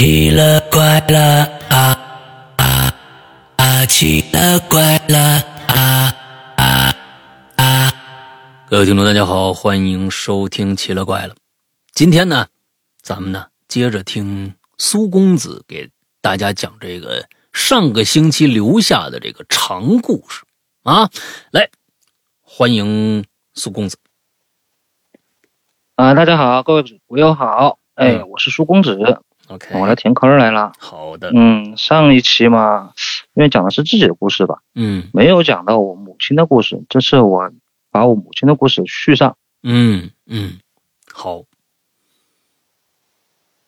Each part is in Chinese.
奇了怪了啊啊啊！奇了怪了啊啊啊！各位听众，大家好，欢迎收听《奇了怪了》。今天呢，咱们呢接着听苏公子给大家讲这个上个星期留下的这个长故事啊。来，欢迎苏公子。啊，大家好，各位朋友好，哎，我是苏公子。OK，我来填坑来了。好的。嗯，上一期嘛，因为讲的是自己的故事吧，嗯，没有讲到我母亲的故事。这次我把我母亲的故事续上。嗯嗯，好。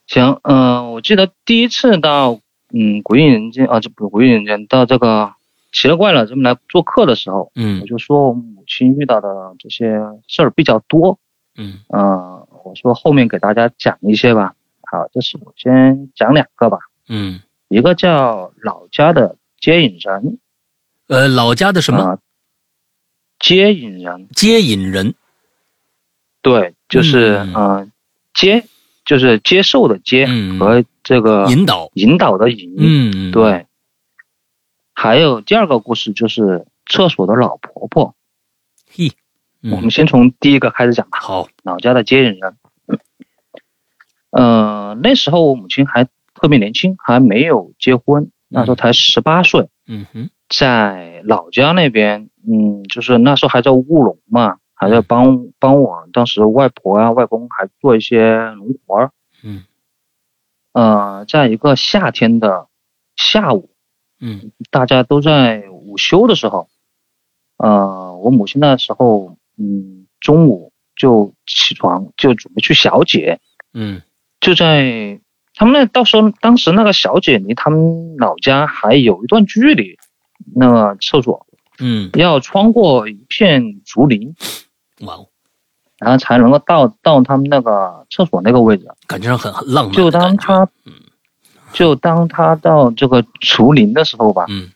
行，嗯，我记得第一次到嗯鬼影人间啊，这不鬼影人间，到这个奇了怪了这么来做客的时候，嗯，我就说我母亲遇到的这些事儿比较多。嗯嗯，我说后面给大家讲一些吧。好，这是我先讲两个吧。嗯，一个叫老家的接引人，呃，老家的什么？接引人。接引人。对，就是嗯，接就是接受的接和这个引导引导的引。嗯，对。还有第二个故事就是厕所的老婆婆。嘿，我们先从第一个开始讲吧。好，老家的接引人。嗯，那时候我母亲还特别年轻，还没有结婚，那时候才十八岁。嗯哼，在老家那边，嗯，就是那时候还在务农嘛，还在帮帮我当时外婆啊、外公还做一些农活儿。嗯，呃，在一个夏天的下午，嗯，大家都在午休的时候，呃，我母亲那时候，嗯，中午就起床，就准备去小解。嗯。就在他们那，到时候当时那个小姐离他们老家还有一段距离，那个厕所，嗯，要穿过一片竹林，哇哦，然后才能够到到他们那个厕所那个位置，感觉上很很浪漫。就当他，嗯，就当他到这个竹林的时候吧，嗯，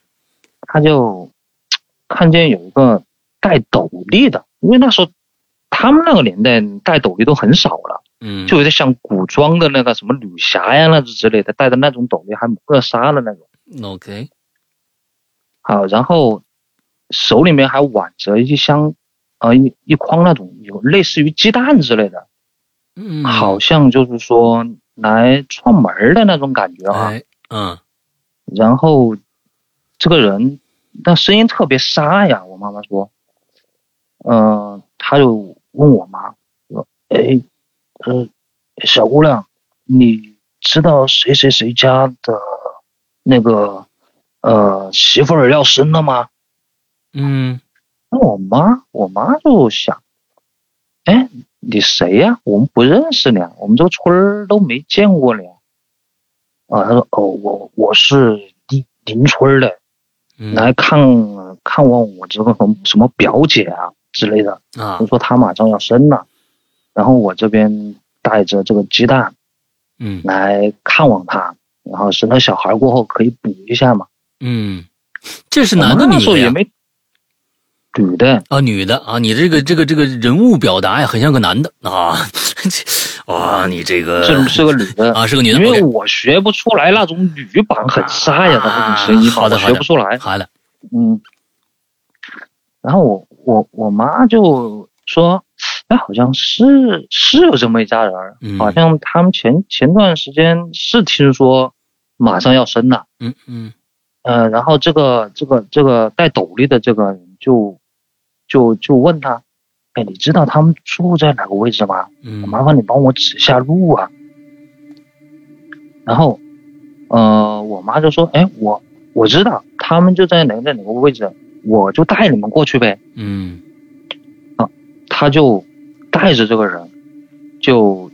他就看见有一个戴斗笠的，因为那时候他们那个年代戴斗笠都很少了。嗯，就有点像古装的那个什么女侠呀，那之类的，戴的那种斗笠，还抹纱的那种。OK，好，然后手里面还挽着一箱，呃，一一筐那种有类似于鸡蛋之类的，嗯，好像就是说来串门的那种感觉啊。嗯，然后这个人那声音特别沙哑，我妈妈说，嗯，他就问我妈说，哎。呃，小姑娘，你知道谁谁谁家的那个呃媳妇儿要生了吗？嗯，那我妈，我妈就想，哎，你谁呀？我们不认识你，我们这个村儿都没见过你。啊，他说，哦，我我是邻邻村的，来看看望我这个什么什么表姐啊之类的。啊，就说她马上要生了。然后我这边带着这个鸡蛋，嗯，来看望他，然后生了小孩过后可以补一下嘛。嗯，这是男的女的也没女的啊，女的啊，你这个这个这个人物表达呀，很像个男的啊。哇，你这个是是个女的啊，是个女的，因为我学不出来那种女版很沙哑的那种声音，好的，学不出来。好的，嗯。然后我我我妈就说。哎，好像是是有这么一家人，好像他们前前段时间是听说马上要生了，嗯嗯，呃，然后这个这个这个戴斗笠的这个人就就就问他，哎，你知道他们住在哪个位置吗？嗯，麻烦你帮我指一下路啊。然后，呃，我妈就说，哎，我我知道他们就在哪在哪个位置，我就带你们过去呗。嗯，啊，他就。带着这个人，就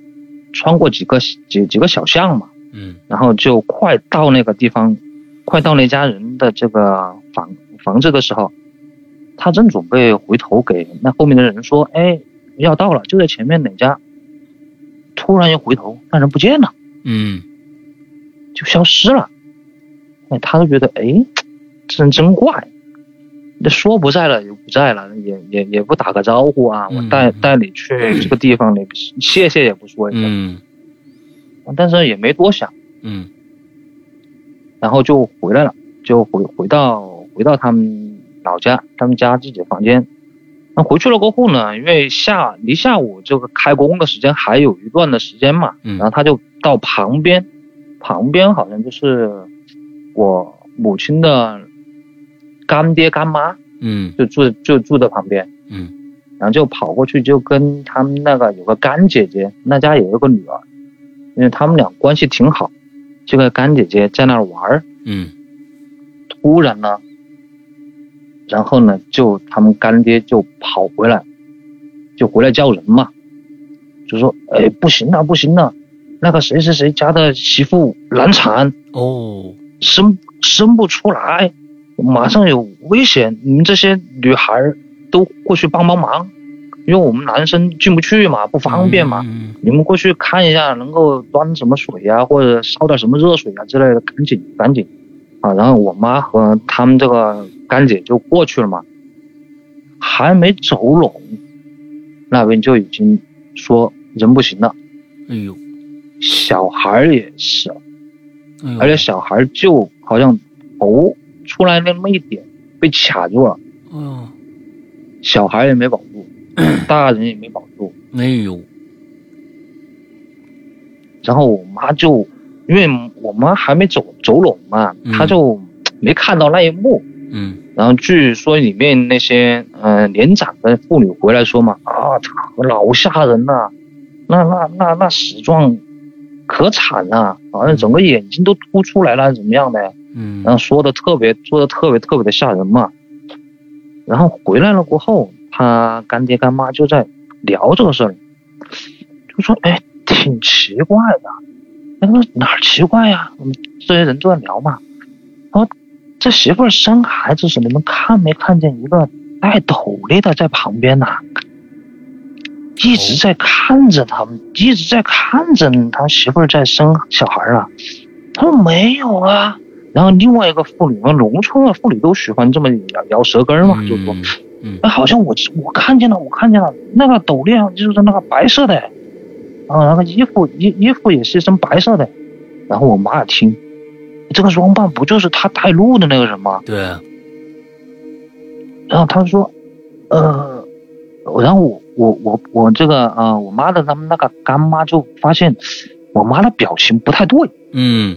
穿过几个几几个小巷嘛，嗯，然后就快到那个地方，快到那家人的这个房房子的时候，他正准备回头给那后面的人说：“哎，要到了，就在前面哪家。”突然一回头，那人不见了，嗯，就消失了。哎，他就觉得，哎，这人真怪。那说不在了也不在了，也也也不打个招呼啊！我带带你去这个地方，你谢谢也不说一声，但是也没多想，嗯然后就回来了，就回回到回到他们老家，他们家自己的房间。那回去了过后呢，因为下离下午这个开工的时间还有一段的时间嘛，嗯然后他就到旁边，旁边好像就是我母亲的干爹干妈，嗯。就住就住在旁边，嗯。然后就跑过去就跟他们那个有个干姐姐，那家有一个女儿，因为他们俩关系挺好，这个干姐姐在那儿玩儿，嗯。突然呢，然后呢，就他们干爹就跑回来，就回来叫人嘛，就说：“哎，不行了，不行了，那个谁谁谁家的媳妇难产，哦。生生不出来，马上有危险，你们这些女孩都过去帮帮忙，因为我们男生进不去嘛，不方便嘛。嗯你们过去看一下，能够端什么水呀、或者烧点什么热水啊之类的，赶紧赶紧。啊！然后我妈和他们这个干姐就过去了嘛，还没走拢，那边就已经说人不行了，哎呦。小孩也是，哎，而且小孩就好像头出来那么一点被卡住了，哦小孩也没保住，大人也没保住，哎有然后我妈就，因为我妈还没走走拢嘛，嗯。她就没看到那一幕。嗯。然后据说里面那些呃年长的妇女回来说嘛，啊，老吓人了、那那那那死状可惨了、好像整个眼睛都凸出来了，怎么样的？嗯然后说的特别说的特别特别的吓人嘛。然后回来了过后，他干爹干妈就在聊这个事儿，就说：“哎，挺奇怪的。”他说：“哪儿奇怪呀？我们这些人都在聊嘛。”他说：“这媳妇儿生孩子时，你们看没看见一个戴斗笠的在旁边呐、一直在看着他们，一直在看着他媳妇儿在生小孩啊。”他说：“没有啊。”然后另外一个妇女，农村的妇女都喜欢这么摇摇舌根嘛，就说，嗯哎，好像我我看见了，我看见了，那个斗笠啊，就是那个白色的，啊，那个衣服衣衣服也是一身白色的。然后我妈也听，这个装扮不就是他带路的那个人吗？对啊然后他说，呃，然后我我我我这个呃，我妈的他们那个干妈就发现我妈的表情不太对，嗯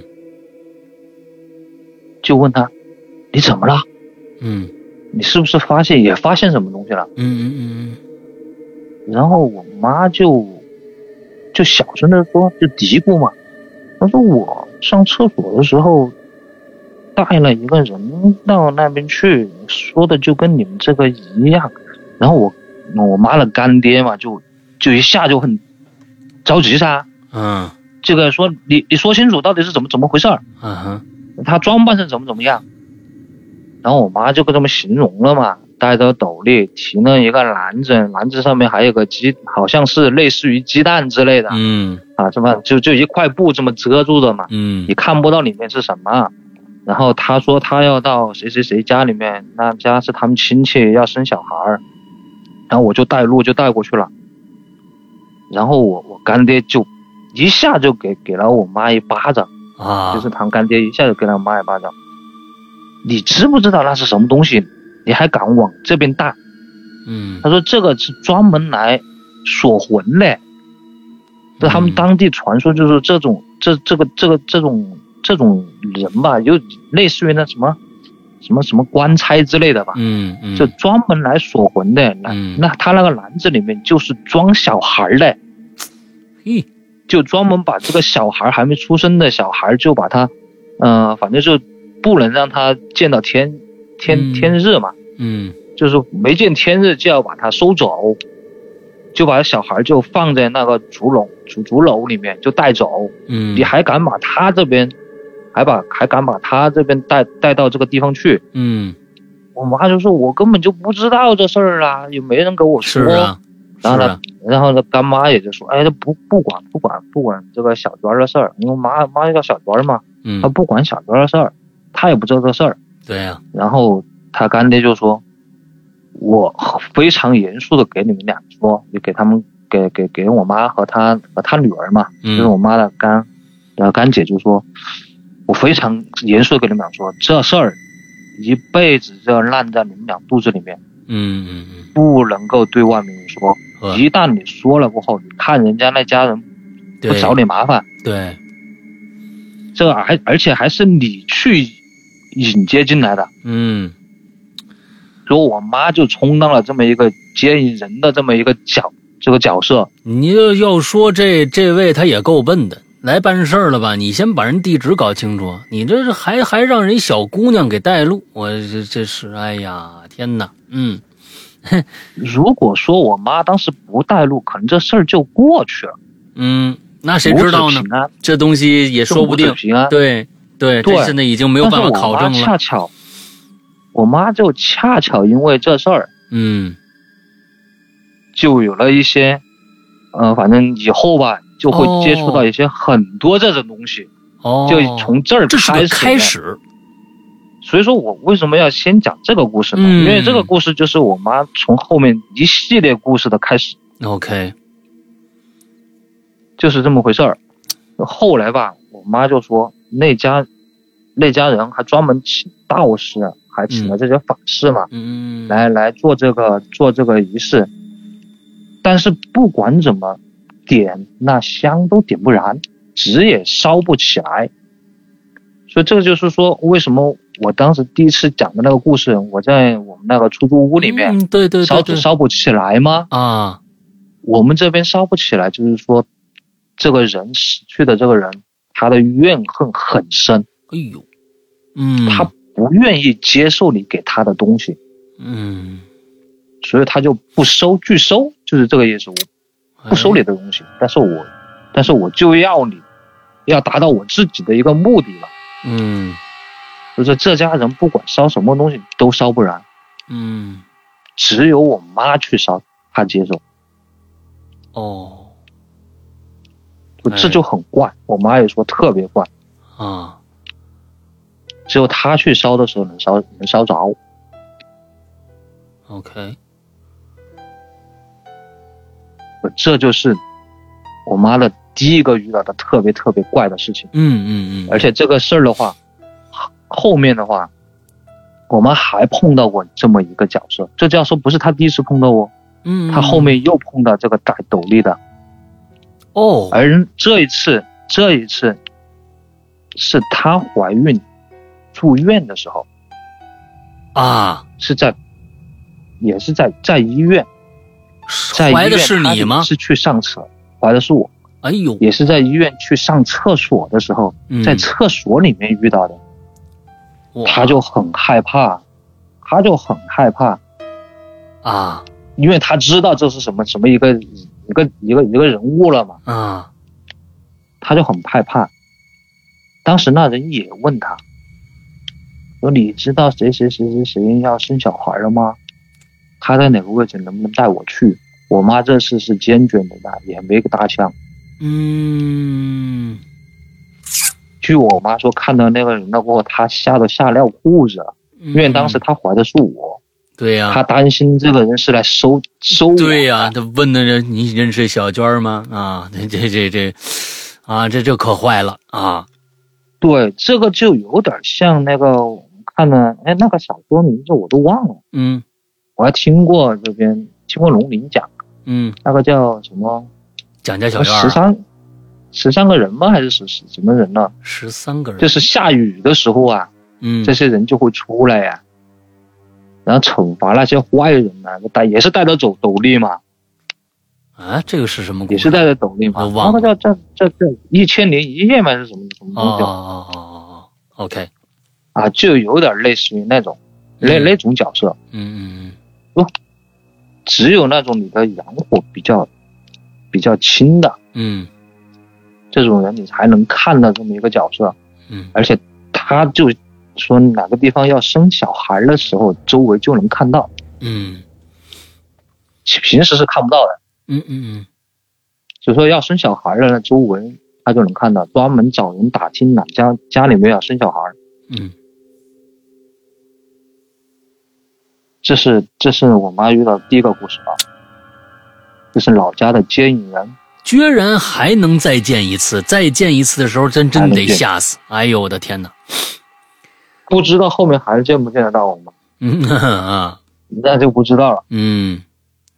就问他，你怎么了？嗯。你是不是发现也发现什么东西了？嗯嗯然后我妈就就小声的说，就嘀咕嘛，她说我上厕所的时候带了一个人到那边去，说的就跟你们这个一样。然后我我妈的干爹嘛，就就一下就很着急噻，嗯这个说你你说清楚到底是怎么怎么回事儿，嗯哼他装扮成怎么怎么样。然后我妈就跟他们形容了嘛，戴着斗笠，提了一个篮子，篮子上面还有个鸡，好像是类似于鸡蛋之类的、嗯啊，这么就就一块布这么遮住的嘛，嗯你看不到里面是什么。然后他说他要到谁谁谁家里面，那家是他们亲戚要生小孩儿，然后我就带路就带过去了。然后我我干爹就一下就给给了我妈一巴掌。啊，就是堂干爹一下就给他妈一巴掌。你知不知道那是什么东西？你还敢往这边带？嗯他说这个是专门来锁魂的，这他们嗯当地传说就是这种这这个这个这种这种人吧，就类似于那什么什么什么官差之类的吧，嗯嗯就专门来锁魂的。那、嗯那他那个篮子里面就是装小孩的。嘿就专门把这个小孩还没出生的小孩，就把他，呃，反正就不能让他见到天天嗯天日嘛，嗯就是没见天日就要把他收走，就把小孩就放在那个竹笼竹竹篓里面就带走，嗯你还敢把他这边，还把还敢把他这边带带到这个地方去？嗯我妈就说，我根本就不知道这事儿啊，也没人跟我说。是啊是然后呢啊，然后呢，干妈也就说，哎，这不不管不管不管这个小娟的事儿，因为妈妈叫小娟嘛，嗯她不管小娟的事儿，她也不知道这事儿。对呀然后他干爹就说，我非常严肃的给你们俩说，就给他们给给给我妈和她和她女儿嘛，就是嗯我妈的干然后干姐就说，我非常严肃的跟你们俩说，这事儿一辈子就要烂在你们俩肚子里面，嗯嗯不能够对外面说。嗯，一旦你说了过后，你看人家那家人不找你麻烦，对，这还而且还是你去引接进来的。嗯。所以我妈就充当了这么一个接引人的这么一个角这个角色。你要要说这这位他也够笨的，来办事儿了吧？你先把人地址搞清楚，你这是还还让人小姑娘给带路，我这这是哎呀天哪，嗯 如果说我妈当时不带路，可能这事儿就过去了，嗯，那谁知道呢这东西也说不定。平安。对对，这对现在已经没有办法考证但是我妈恰。巧，我妈就恰巧因为这事儿，嗯就有了一些，呃，反正以后吧，就会接触到一些很多这种东西，哦，就从这儿。开始。所以说我为什么要先讲这个故事呢？嗯因为这个故事就是我妈从后面一系列故事的开始，OK，就是这么回事儿。后来吧，我妈就说那家那家人还专门请道士，还请了这些法师嘛，嗯，来来做这个做这个仪式。但是不管怎么点，那香都点不燃，纸也烧不起来。所以这个就是说，为什么我当时第一次讲的那个故事，我在我们那个出租屋里面、嗯，对对烧纸烧不起来吗？啊，我们这边烧不起来，就是说，这个人死去的这个人，他的怨恨很深，哎呦，嗯，他不愿意接受你给他的东西，嗯所以他就不收，拒收，就是这个意思。我不收你的东西，但是我，但是我就要你，要达到我自己的一个目的了。嗯就是这家人不管烧什么东西都烧不燃，嗯只有我妈去烧，她接受，哦就这就很怪。我妈也说特别怪，啊只有她去烧的时候能烧能烧着。OK，这就是我妈的第一个遇到的特别特别怪的事情。嗯嗯嗯，而且这个事儿的话，后后面的话，我们还碰到过这么一个角色。这就要说不是他第一次碰到哦，嗯，他后面又碰到这个戴斗笠的，哦，而这一次，这一次是她怀孕住院的时候，啊，是在，也是在在医院，在医院怀的是你吗？是去上厕，怀的是我，哎呦，也是在医院去上厕所的时候，嗯。在厕所里面遇到的。哇他就很害怕，他就很害怕，啊因为他知道这是什么什么一个一个一个一个人物了嘛，啊他就很害怕。当时那人也问他，说你知道谁谁谁谁谁要生小孩了吗？他在哪个位置，能不能带我去？我妈这次是坚决没带，也没个搭腔。嗯据我妈说，看到那个人了过后，她吓得吓尿裤子了，因因为当时她怀的是我，对呀、她担心这个人是来收收我。对呀、她问的人，你认识小娟吗？啊，这这这这，啊，这这可坏了啊！对，这个就有点像那个我看的，哎，那个小说名字我都忘了，嗯。我还听过这边听过龙鳞讲，嗯，那个叫什么？蒋家小院儿。十三十三个人吗？还是十十什么人呢？十三个人，就是下雨的时候啊，嗯。这些人就会出来呀、然后惩罚那些坏人呢、带也是带着斗斗笠嘛，啊，这个是什么？也是带着斗笠嘛。我，忘了。那个叫叫叫叫一千零一夜吗，还是什么什么哦东西、哦哦哦哦，OK，啊？就有点类似于那种那嗯那种角色。嗯嗯只有那种你的阳火比较比较轻的。嗯这种人，你才能看到这么一个角色。嗯而且他就说哪个地方要生小孩的时候，周围就能看到，嗯平时是看不到的。嗯嗯嗯就说要生小孩了呢，周围他就能看到，专门找人打听哪家家里面要生小孩。嗯这是这是我妈遇到的第一个故事啊，这是老家的接引人。居然还能再见一次，再见一次的时候，真真得吓死！哎呦，我的天哪！不知道后面还见不见得到我们？嗯啊，那就不知道了。嗯，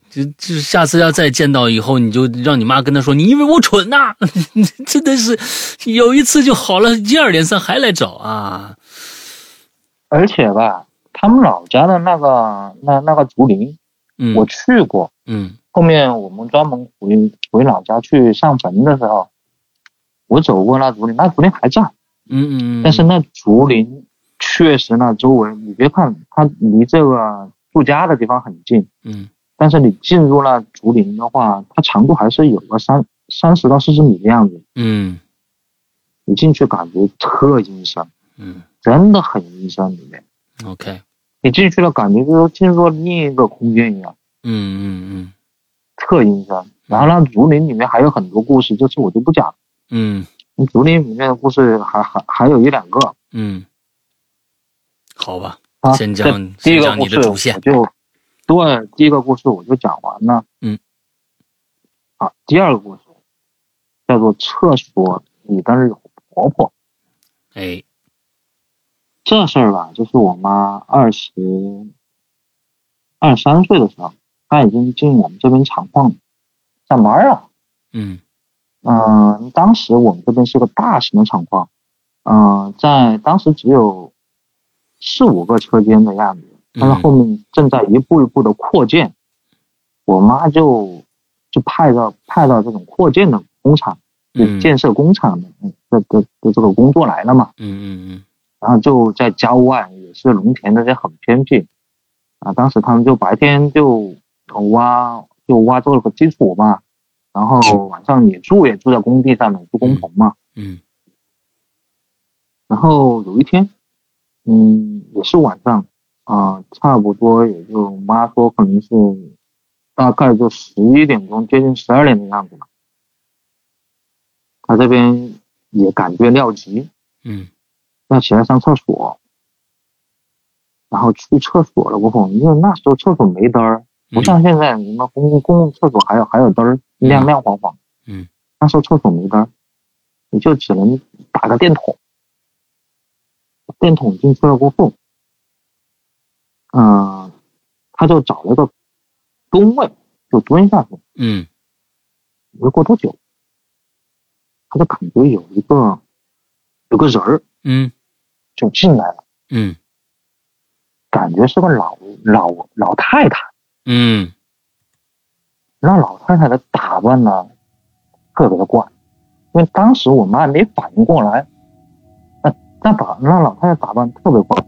就就下次要再见到以后，你就让你妈跟他说，你以为我蠢呐？真的是有一次就好了，接二连三还来找啊！而且吧，他们老家的那个那那个竹林，嗯，我去过。嗯，后面我们专门回回老家去上坟的时候，我走过那竹林，那竹林还在。嗯嗯，但是那竹林确实那周围，你别看它离这个住家的地方很近，嗯，但是你进入那竹林的话，它长度还是有个三三十到四十米的样子。嗯，你进去感觉特阴森，嗯。真的很阴森里面。，OK，你进去了，感觉就是进入了另一个空间一样，嗯嗯嗯特阴森。然后那竹林里面还有很多故事，这次我就不讲。嗯竹林里面的故事还还还有一两个嗯，好吧，啊。先这讲第一个故事我，就对第一个故事我就讲完了。嗯。好，第二个故事叫做厕所里的老婆婆。哎，这事儿吧，就是我妈二十二十三岁的时候，她已经进我们这边厂矿上班了。嗯。嗯，当时我们这边是个大型的厂矿，嗯，在当时只有四五个车间的样子，但是后面正在一步一步的扩建，我妈就就派到派到这种扩建的工厂，建设工厂的这个的的这个工作来了嘛，嗯嗯然后就在郊外，也是农田那些很偏僻，啊，当时他们就白天就挖就挖做了个基础嘛，然后晚上也住也住在工地上面，住工棚嘛。嗯然后有一天，嗯，也是晚上，啊、差不多也就妈说可能是大概就十一点钟，接近十二点的样子吧。他这边也感觉尿急，嗯。要起来上厕所，然后去厕所了过后，因为那时候厕所没灯儿，不像现在你们公共公共厕所还有还有灯儿，亮亮晃晃。嗯，那时候厕所没灯儿，你就只能打个电筒。电筒进去了过后，嗯、他就找了个蹲位，就蹲下去。嗯没过多久，他就感觉有一个有个人儿嗯就进来了。嗯感觉是个老老老太太。嗯。那老太太的打扮呢，特别的怪，因为当时我妈还没反应过来，那那打那老太太打扮特别怪，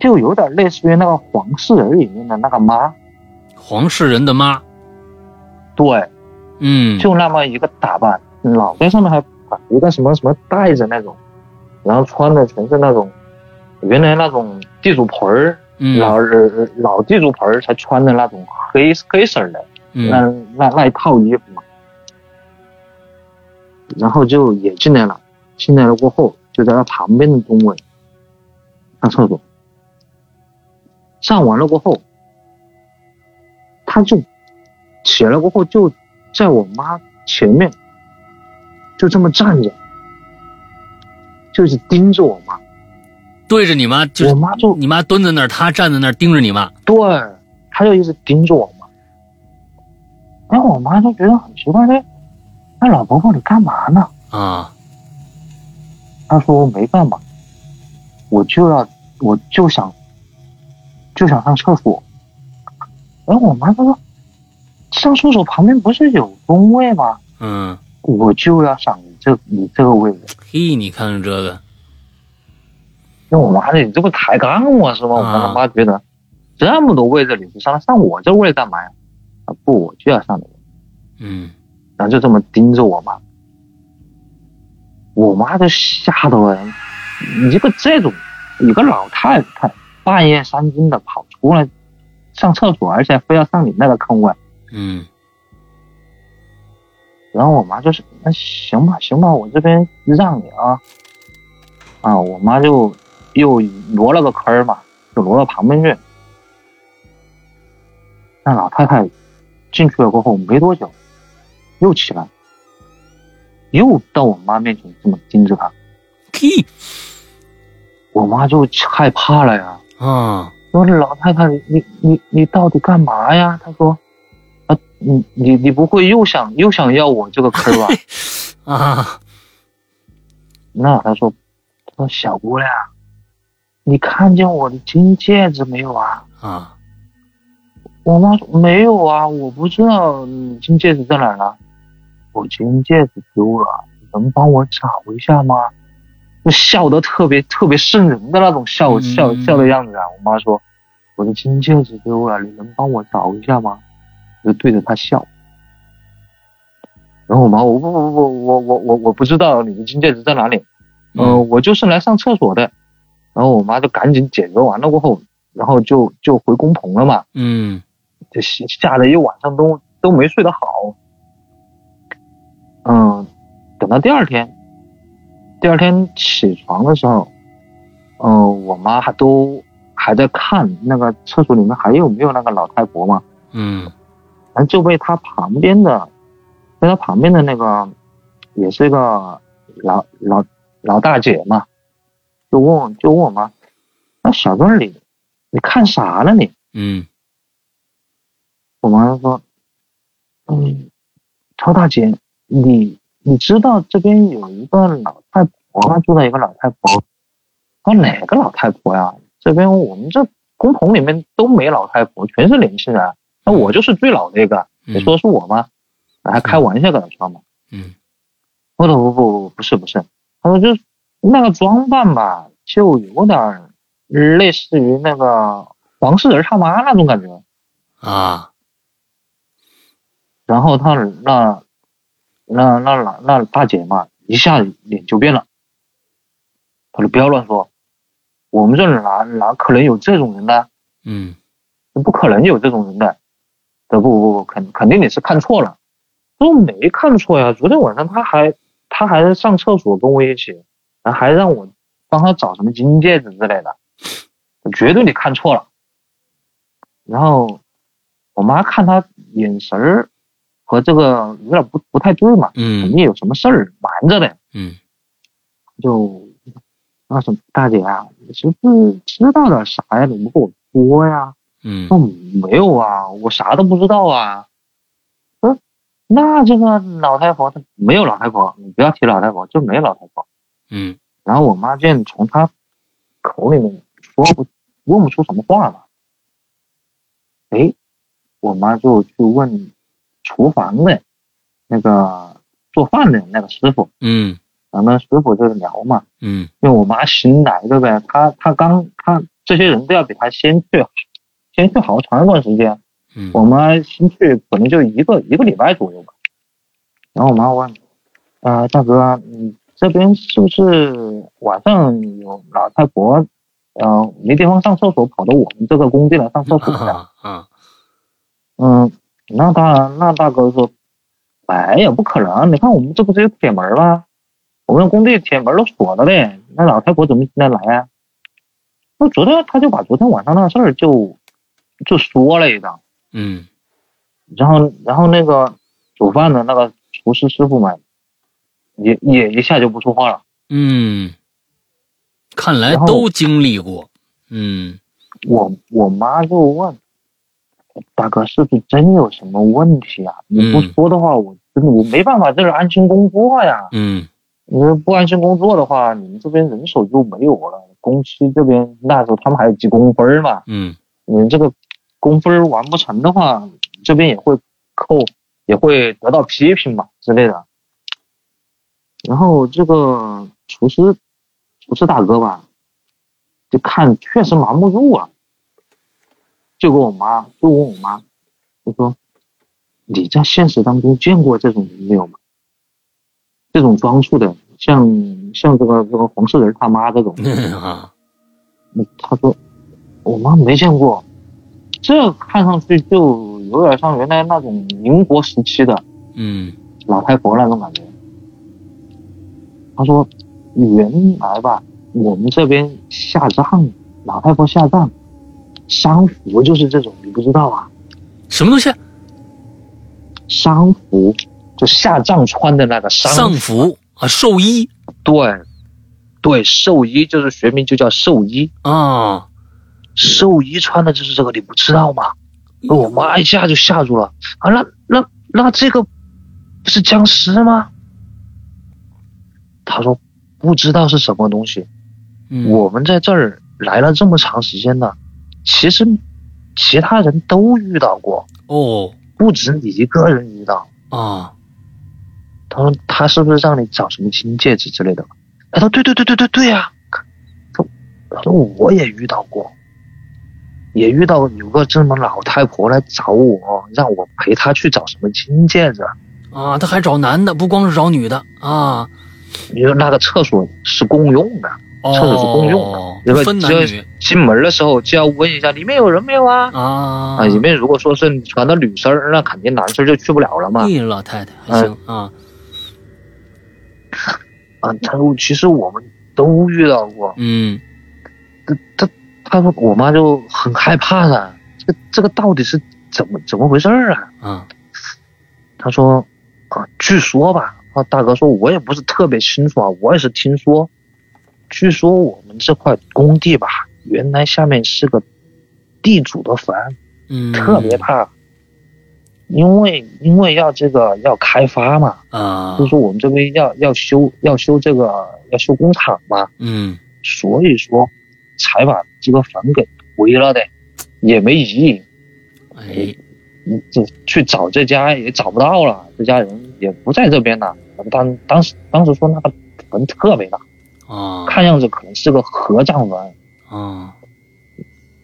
就有点类似于那个黄世仁里面的那个妈，黄世仁的妈，对，嗯。就那么一个打扮，脑袋上面还绑一个什么什么带着那种，然后穿的全是那种原来那种地主婆儿，嗯。老呃老地主婆才穿的那种黑黑色的。那嗯。那那一套衣服嘛，然后就也进来了，进来了过后就在他旁边的蹲位上厕所，上完了过后，他就起来了过后就在我妈前面就这么站着，就是盯着我妈，对着你妈，就是我妈就你妈蹲在那儿，他站在那儿盯着你妈，对，他就一直盯着我妈。然后我妈就觉得很奇怪，说：“那老婆婆你干嘛呢啊，？”她说：“我没干嘛，我就要，我就想，就想上厕所。”然后我妈就说：“上厕所旁边不是有工位吗？嗯，我就要上你这你这个位置。嘿，你看看这个，”那我妈你这不抬杠我是吗？我啊。他妈觉得这么多位置你不上，上我这位干嘛呀？啊不，我就要上你。嗯。然后就这么盯着我妈，我妈就吓到了，你这个这种一个老太太半夜三更的跑出来上厕所，而且非要上你那个坑位，嗯。然后我妈就是那行吧行吧，我这边让你啊，啊，我妈就又挪了个坑儿嘛，就挪到旁边去。那老太太进去了过后没多久，又起来，又到我妈面前这么盯着她，屁我妈就害怕了呀。啊！说老太太，你你你到底干嘛呀？她说，啊，你你你不会又想又想要我这个坑吧？啊！那她说，她说小姑娘，你看见我的金戒指没有啊？啊！我妈说没有啊，我不知道你金戒指在哪儿呢。我金戒指丢了，你能帮我找一下吗？就笑得特别特别瘆人的那种笑嗯笑笑的样子啊！我妈说我的金戒指丢了，你能帮我找一下吗？我就对着她笑。然后我妈我不不不不我我我我不知道你的金戒指在哪里，嗯、嗯我就是来上厕所的。然后我妈就赶紧解决完了过后，然后就就回工棚了嘛。嗯这吓吓得一晚上都都没睡得好。嗯，等到第二天，第二天起床的时候，嗯，我妈还都还在看那个厕所里面还有没有那个老太婆嘛，嗯然后就被她旁边的，被她旁边的那个也是一个老老老大姐嘛，就问我就问我妈，那小段儿你你看啥呢你？嗯我妈说：“嗯，曹大姐，你你知道这边有一个老太婆吗？住在一个老太婆。她说哪个老太婆呀？这边我们这工棚里面都没老太婆，全是年轻人。那我就是最老的一个，嗯你说是我吗？还开玩笑跟她说嘛。嗯我说不不不不是不是，他说就是那个装扮吧，就有点类似于那个黄世仁他妈那种感觉。啊然后他那那那那那大姐嘛，一下脸就变了。他说不要乱说，我们这哪哪可能有这种人呢？嗯不可能有这种人的。这不不不，肯肯定你是看错了。他说没看错呀，昨天晚上他还他还上厕所跟我一起，然后还让我帮他找什么金戒指之类的，绝对你看错了。然后我妈看他眼神儿和这个有点不不太对嘛，肯嗯定有什么事儿瞒着的，嗯就那什么大姐啊，你是不是知道点啥呀？你不跟我说呀？嗯说没有啊，我啥都不知道啊。说那这个老太婆她没有老太婆，你不要提老太婆，就没有老太婆。嗯。然后我妈见从她口里面说不问不出什么话了，哎，我妈就去问厨房的那个做饭的那个师傅，嗯。咱们师傅就是聊嘛，嗯。因为我妈新来的呗，她她刚她这些人都要比她先去，先去好长一段时间。嗯。我妈新去可能就一个一个礼拜左右吧。然后我妈问，呃，大哥，你这边是不是晚上有老太婆，呃，没地方上厕所，跑到我们这个工地来上厕所的？啊啊嗯，那大那大哥说，哎呀，不可能！你看我们这不是有铁门吗？我们工地铁门都锁着嘞，那老太婆怎么进得来呀、那昨天他就把昨天晚上那事儿就就说了一张。嗯然后然后那个煮饭的那个厨师师傅们，也也一下就不说话了。嗯，看来都经历过。嗯我我妈就问，大哥是不是真有什么问题啊？你不嗯说的话，我真的我没办法在这安心工作呀。嗯你说不安心工作的话，你们这边人手就没有了。工期这边那时候他们还有记工分儿嘛，嗯你这个工分儿完不成的话，这边也会扣，也会得到批评嘛之类的。然后这个厨师，厨师大哥吧，就看确实瞒不住啊，就跟我妈，就问我妈，就说你在现实当中见过这种人没有吗？这种装束的，像像这个这个黄世仁他妈这种，他说我妈没见过，这看上去就有点像原来那种民国时期的嗯老太婆那种感觉。他说原来吧，我们这边下葬，老太婆下葬，丧服就是这种，你不知道啊？什么东西？丧服就下葬穿的那个丧丧服啊，寿衣对，对，寿衣就是学名就叫寿衣，啊，寿衣穿的就是这个，你不知道吗？我妈一下就吓住了啊！那那那这个不是僵尸吗？他说不知道是什么东西。嗯我们在这儿来了这么长时间了，其实其他人都遇到过，哦不止你一个人遇到。啊，他说他是不是让你找什么金戒指之类的？他说对对对对对对呀、他他说我也遇到过，也遇到有个这么老太婆来找我，让我陪她去找什么金戒指。啊，他还找男的，不光是找女的啊，因为那个厕所是共用的，哦，厕所是公用的因为分男只女进门的时候就要问一下里面有人没有啊？啊啊，里面如果说是你穿的女生儿，那肯定男生就去不了了嘛。咦，老太太还行啊，啊，他说其实我们都遇到过，嗯他他他说我妈就很害怕的，这个这个到底是怎么怎么回事儿啊？啊，他说啊，据说吧，啊大哥说我也不是特别清楚啊，我也是听说，据说我们这块工地吧，原来下面是个地主的坟，嗯，特别怕，因为因为要这个要开发嘛，啊，就是说我们这边要要修要修这个要修工厂嘛，嗯所以说才把这个坟给毁了的，也没意义。哎，嗯，这去找这家也找不到了，这家人也不在这边了。当当时当时说那个坟特别大，啊看样子可能是个合葬坟。啊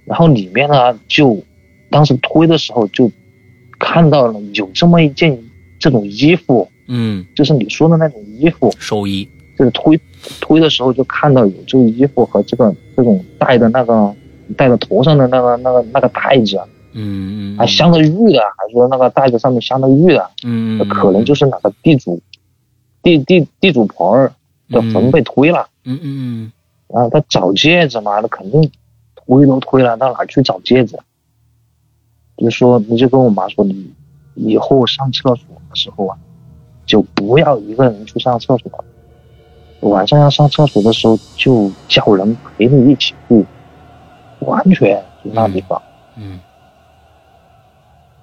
然后里面呢，就当时推的时候就看到了有这么一件这种衣服，嗯，就是你说的那种衣服，寿衣就是推推的时候就看到有这个衣服和这个这种戴的那个戴在头上的那个那个那个袋子，嗯嗯，还镶着玉的，还说那个袋子上面镶着玉的，嗯，嗯，可能就是哪个地主地地地主婆儿的坟被推了，嗯嗯然后他找戒指嘛，他肯定推都推了，到哪去找戒指？就说你就跟我妈说，你以后上厕所的时候啊，就不要一个人去上厕所，晚上要上厕所的时候就叫人陪你一起去，完全就那地方。嗯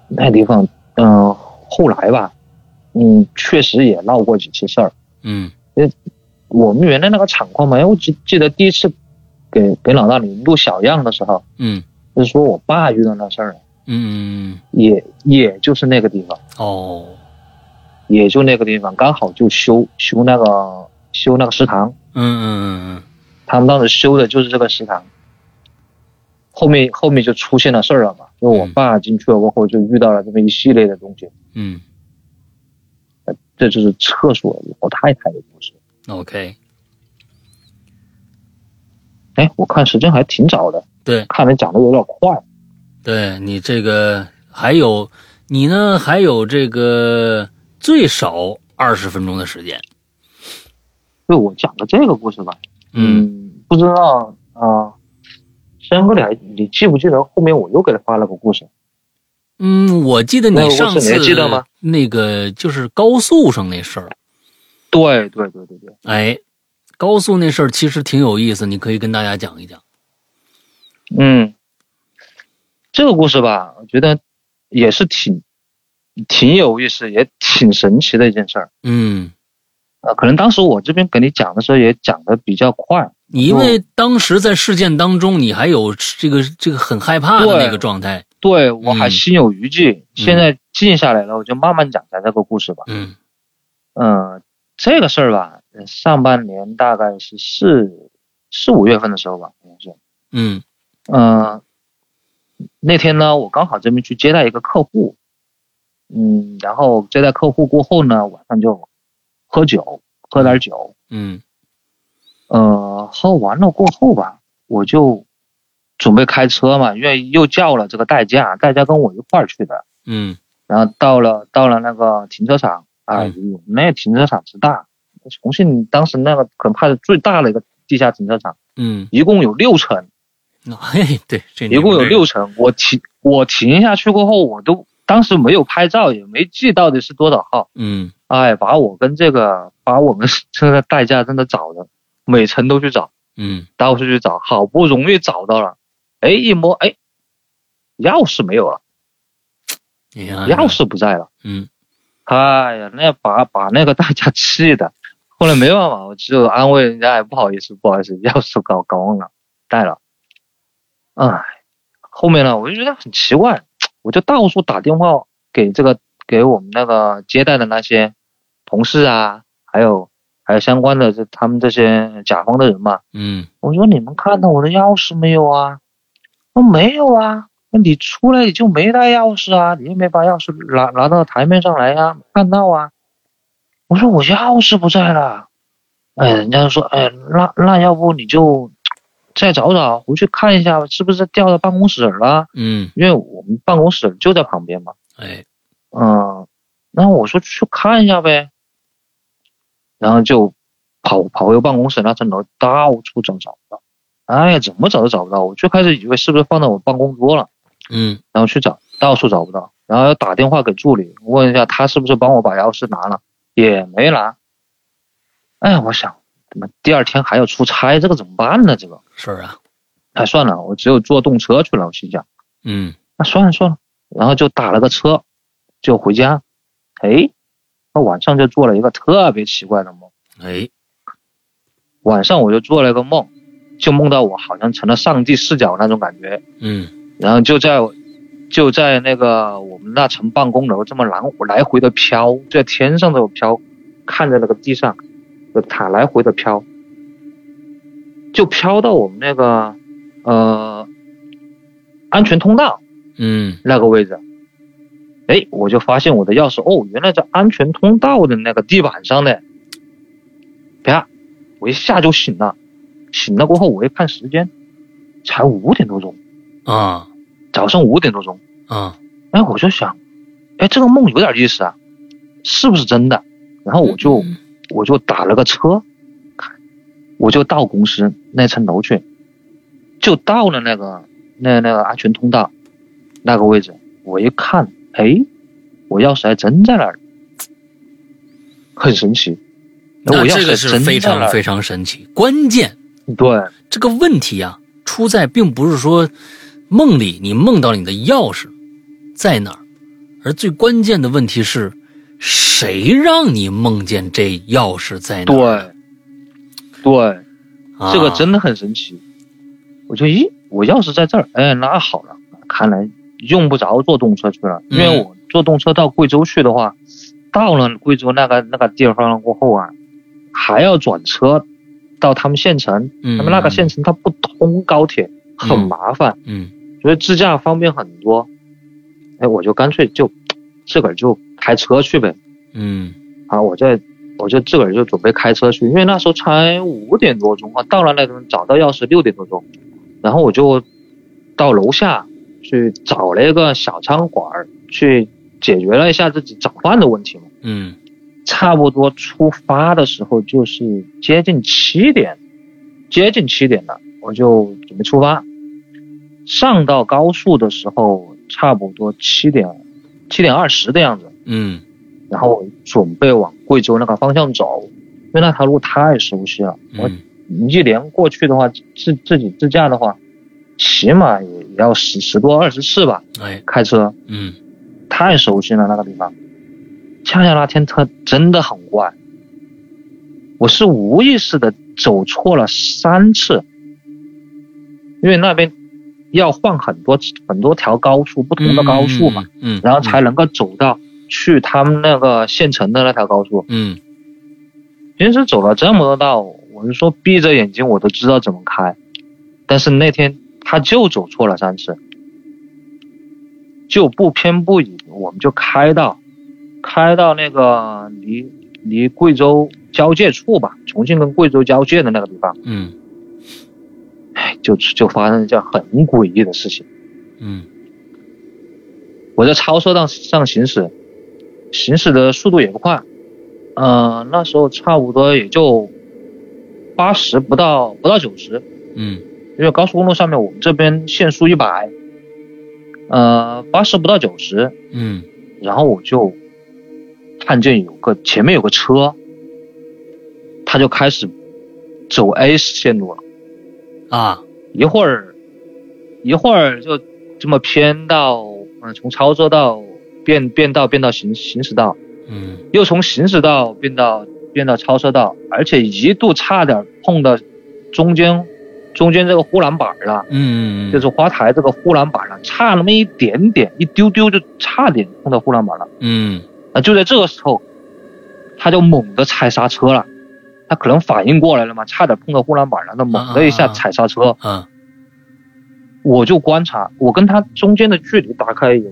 那地方，嗯、后来吧，嗯，确实也闹过几次事儿。嗯。我们原来那个厂矿嘛，因为我记记得第一次给给老大你录小样的时候，嗯。就是说我爸遇到那事儿了，嗯，也也就是那个地方，哦，也就那个地方，刚好就修修那个修那个食堂，嗯嗯嗯他们当时修的就是这个食堂。后面后面就出现了事儿了嘛，就我嗯。爸进去了过后，就遇到了这么一系列的东西，嗯这就是厕所老太太的故事。嗯，OK，哎，我看时间还挺早的，对看来讲的有点快。对，你这个还有你呢，还有这个最少二十分钟的时间，对我讲的这个故事吧，嗯嗯，不知道啊，山哥，你还你记不记得后面我又给他发了个故事？嗯，我记得你上次记得吗那个就是高速上那事儿，对对对对对，哎，高速那事儿其实挺有意思，你可以跟大家讲一讲。嗯，这个故事吧，我觉得也是挺挺有意思，也挺神奇的一件事儿。嗯，啊，可能当时我这边给你讲的时候也讲的比较快，你因为当时在事件当中，你还有这个这个很害怕的那个状态。对我还嗯。心有余悸。现在静下来了，我就慢慢讲讲这个故事吧。嗯。嗯，这个事儿吧，呃上半年大概是四四五月份的时候吧，好像是。嗯。嗯，那天呢，我刚好这边去接待一个客户，嗯，然后接待客户过后呢，晚上就喝酒，喝点酒，嗯。呃，喝完了过后吧，我就准备开车嘛，因为又叫了这个代驾，代驾跟我一块儿去的，嗯。然后到了到了那个停车场，哎嗯。呦，那停车场之大，重庆当时那个可能怕是最大的一个地下停车场，嗯，一共有六层。嘿，对，这一共有六层。我停我停下去过后，我都当时没有拍照，也没记到底是多少号。嗯。啊。哎，把我跟这个把我们这个代驾真的找的，每层都去找，嗯。到处去找，好不容易找到了，哎，一摸，哎，钥匙没有了，钥匙不在了。嗯哎呀，那把把那个大家气的，后来没办法，我只有安慰人家，哎，不好意思，不好意思，钥匙搞搞忘了，带了。哎，后面呢，我就觉得很奇怪，我就到处打电话给这个给我们那个接待的那些同事啊，还有还有相关的这他们这些甲方的人嘛，嗯我说你们看到我的钥匙没有啊？说没有啊。那你出来你就没带钥匙啊？你也没把钥匙拿拿到台面上来呀、看到啊？我说我钥匙不在了。哎，人家就说，哎，那那要不你就再找找，回去看一下是不是掉到办公室了？嗯，因为我们办公室就在旁边嘛。哎，嗯，然后我说去看一下呗，然后就跑跑回办公室那层楼，到处找找不到，哎呀，怎么找都找不到。我最开始以为是不是放到我办公桌了，嗯然后去找，到处找不到，然后要打电话给助理问一下他是不是帮我把钥匙拿了，也没拿。哎呀，我想，怎么第二天还要出差，这个怎么办呢？这个，是啊，哎，算了，我只有坐动车去了。我心想，嗯那算了算了，然后就打了个车，就回家。哎，那晚上就做了一个特别奇怪的梦。哎，晚上我就做了一个梦，就梦到我好像成了上帝视角那种感觉，嗯然后就在就在那个我们那层办公楼这么来来回的飘，就在天上这么飘，看着那个地上，就它来回的飘，就飘到我们那个呃安全通道。嗯那个位置，哎，我就发现我的钥匙哦，原来在安全通道的那个地板上呢。啪，我一下就醒了，醒了过后我一看时间，才五点多钟，啊早上五点多钟，啊，哎，我就想，哎，这个梦有点意思啊，是不是真的？然后我就嗯我就打了个车，我就到公司那层楼去，就到了那个那那个安全通道那个位置，我一看，哎，我钥匙还真在那儿，很神奇。我那钥匙还这个是真在那儿非常非常神奇。关键对。这个问题啊，出在并不是说梦里你梦到你的钥匙在哪儿，而最关键的问题是，谁让你梦见这钥匙在哪儿？对。对，啊。这个真的很神奇。我就咦，我钥匙在这儿，哎，那好了，看来用不着坐动车去了，因为嗯我坐动车到贵州去的话，到了贵州那个那个地方过后啊，还要转车到他们县城，嗯他们那个县城它不通高铁，很嗯麻烦，嗯所以自驾方便很多。哎，我就干脆就自个儿就开车去呗。嗯啊，我这我就自个儿就准备开车去，因为那时候才五点多钟啊，到了那边找到钥匙六点多钟，然后我就到楼下去找了一个小餐馆儿去解决了一下自己早饭的问题嘛。嗯差不多出发的时候就是接近七点，接近七点了，我就准备出发。上到高速的时候，差不多七点七点二十的样子。嗯然后我准备往贵州那个方向走，因为那条路太熟悉了。我嗯一连过去的话，自自己自驾的话，起码也要十十多二十次吧，哎开车嗯太熟悉了那个地方。恰恰那天他真的很怪，我是无意识的走错了三次，因为那边要换很多很多条高速，不同的高速嘛，嗯，嗯然后才能够走到去他们那个县城的那条高速。嗯。平时走了这么多道，我是说闭着眼睛我都知道怎么开，但是那天他就走错了三次，就不偏不倚，我们就开到开到那个离离贵州交界处吧，重庆跟贵州交界的那个地方，嗯。哎，就就发生一件很诡异的事情。嗯。我在超车道上行驶，行驶的速度也不快，呃，那时候差不多也就八十不到不到九十，嗯。因为高速公路上面我们这边限速一百，呃，八十不到九十，嗯。然后我就看见有个前面有个车，他就开始走 A 线路了，啊，一会儿一会儿就这么偏到，嗯，从超车道变变道变到行行驶道，嗯。又从行驶道变到变到超车道，而且一度差点碰到中间中间这个护栏板了，嗯，就是花台这个护栏板了，差那么一点点，一丢丢就差点碰到护栏板了。嗯啊，就在这个时候，他就猛地踩刹车了，他可能反应过来了嘛，差点碰到护栏板了，那猛的一下踩刹车，啊。我就观察，我跟他中间的距离大概有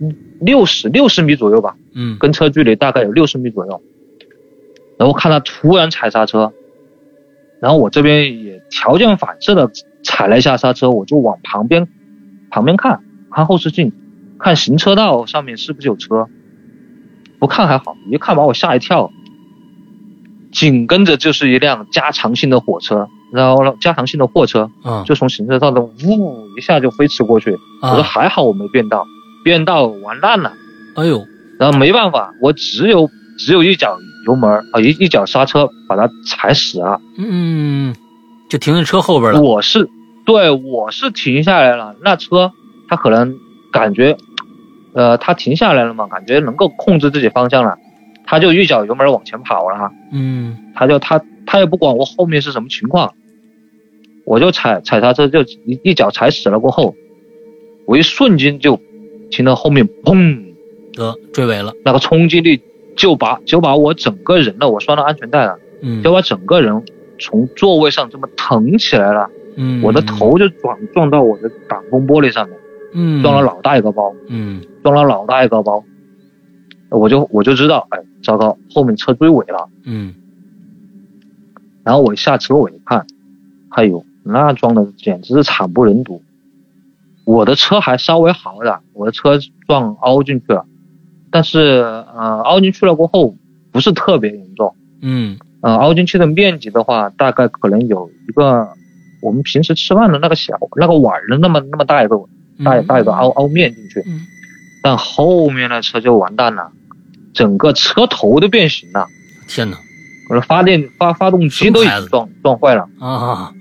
嗯六十六十米左右吧，嗯。跟车距离大概有六十米左右。然后看他突然踩刹车，然后我这边也条件反射的踩了一下刹车，我就往旁边旁边看，看后视镜，看行车道上面是不是有车。不看还好，一看把我吓一跳。紧跟着就是一辆加长型的火车，然后加长型的货车嗯就从行车道的呜一下就飞驰过去。我说啊，还好我没变道，变道完蛋了。哎呦，然后没办法，我只有只有一脚油门啊，一一脚刹车把它踩死了。嗯，就停在车后边了。我是对，我是停下来了，那车它可能感觉，呃，他停下来了嘛，感觉能够控制自己方向了，他就一脚油门往前跑了，嗯他就他他也不管我后面是什么情况，我就踩踩刹车就一一脚踩死了过后，我一瞬间就听到后面砰。得追尾了。那个冲击力就把就把我整个人了，我拴了安全带了，嗯就把整个人从座位上这么腾起来了，嗯，我的头就撞撞到我的挡风玻璃上面，嗯。撞了老大一个包，嗯。撞了老大一个包，我就我就知道，哎，糟糕，后面车追尾了。嗯。然后我一下车我一看，哎呦，那撞的简直是惨不忍睹。我的车还稍微好点，我的车撞凹进去了，但是呃凹进去了过后不是特别严重。嗯。呃，凹进去的面积的话，大概可能有一个我们平时吃饭的那个小那个碗的那么那么大一个大大一个凹凹面进去，嗯。但后面的车就完蛋了，整个车头都变形了，天哪我的发电发发动机都已什么牌子？经撞撞坏了，啊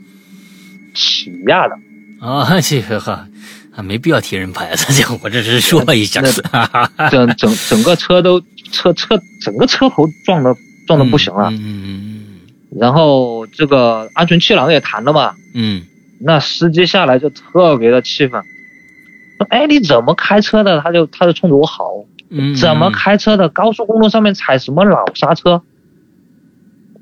起亚的，啊，这个哈。啊，没必要提人牌子，这 我这是说一下。整整整个车都车车整个车头撞的撞的不行了，嗯嗯然后这个安全气囊也弹了嘛，嗯。那司机下来就特别的气愤，说：“哎，你怎么开车的？”他就他就冲着我吼嗯，：“怎么开车的？高速公路上面踩什么老刹车？”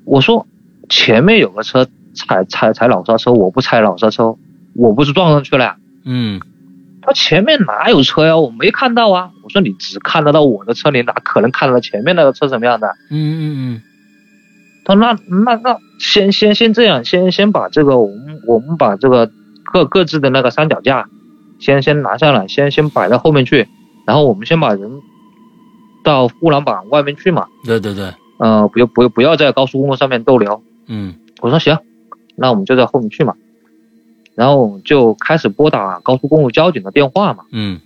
我说：“前面有个车踩踩踩老刹车，我不踩老刹车，我不是撞上去了呀？”嗯他前面哪有车呀？我没看到啊！我说你只看得到我的车，你哪可能看得到前面那个车什么样的？嗯嗯他说那那那先先先这样，先先把这个我们我们把这个各各自的那个三脚架先先拿下来，先先摆到后面去，然后我们先把人到护栏板外面去嘛，对对对，呃，不要不要不要在高速公路上面逗留。嗯我说行，那我们就在后面去嘛，然后就开始拨打高速公路交警的电话嘛。嗯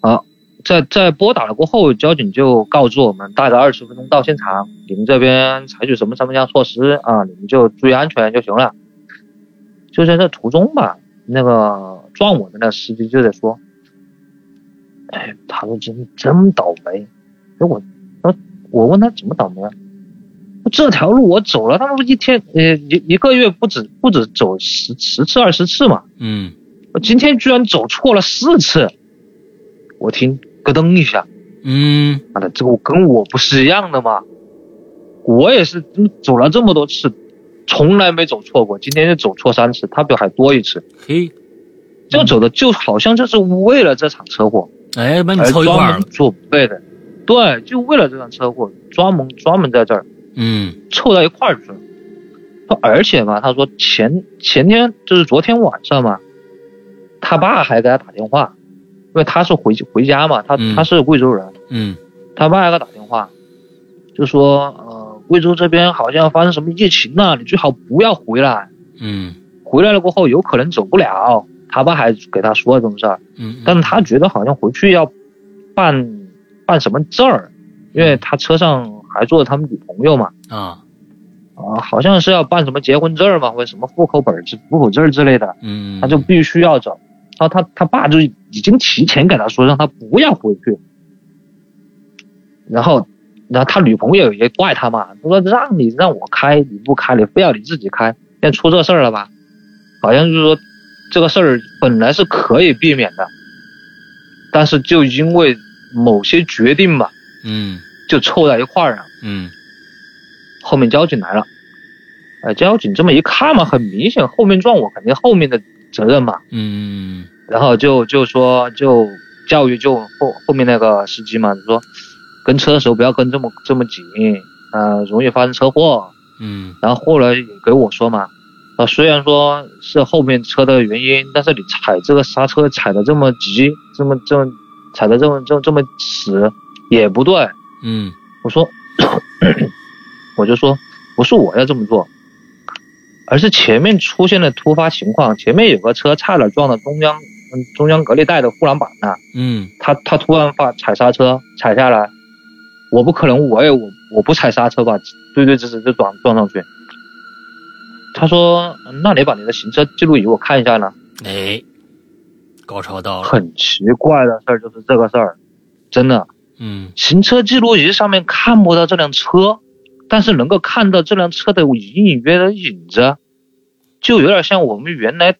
好在在拨打了过后，交警就告知我们，大概二十分钟到现场，你们这边采取什么什么样措施啊？你们就注意安全就行了。就在这途中吧，那个撞我的那司机就在说：“哎，他说真真倒霉。”哎我，我我问他怎么倒霉啊？这条路我走了，他们不一天呃一一个月不止不止走十十次二十次嘛，嗯。我今天居然走错了四次，我听咯噔一下，嗯。妈的，这个跟我不是一样的吗？我也是嗯走了这么多次，从来没走错过，今天就走错三次，他比我还多一次，嘿，就走的就好像就是为了这场车祸哎，把你而凑一块儿了。专门准备的，对，就为了这场车祸专门专门在这儿嗯凑到一块儿去了。说而且嘛，他说前前天就是昨天晚上嘛，他爸还给他打电话，因为他是回回家嘛，他嗯他是贵州人，嗯他爸还给他打电话，就说呃贵州这边好像发生什么疫情了，你最好不要回来，嗯回来了过后有可能走不了。他爸还给他说了这种事儿，嗯，但是他觉得好像回去要办办什么证儿，因为他车上还坐着他们女朋友嘛，啊，啊，好像是要办什么结婚证儿嘛，或者什么户口本儿户口证儿之类的，嗯，他就必须要走。他他他爸就已经提前给他说，让他不要回去。然后，然后他女朋友也怪他嘛，他说让你让我开，你不开，你非要你自己开，现在出这事儿了吧？好像就是说这个事儿本来是可以避免的，但是就因为某些决定吧，嗯就凑在一块儿了。嗯后面交警来了，呃，交警这么一看嘛，很明显后面撞我，肯定后面的责任嘛。嗯然后就就说就教育就后后面那个司机嘛，就说跟车的时候不要跟这么这么紧，呃，容易发生车祸。嗯然后后来也给我说嘛，啊，虽然说是后面车的原因，但是你踩这个刹车踩的这么急，这么这么踩的这么这么这么死也不对。嗯我说，我就说不是我要这么做，而是前面出现了突发情况，前面有个车差点撞到中央嗯中央隔离带的护栏板了，嗯他他突然发踩刹车踩下来，我不可能我也我我不踩刹车吧，对对直直就撞撞上去。他说，那你把你的行车记录仪我看一下呢。哎，高潮到了，很奇怪的事儿就是这个事儿，真的。嗯行车记录仪上面看不到这辆车，但是能够看到这辆车的隐隐约约的影子，就有点像我们原来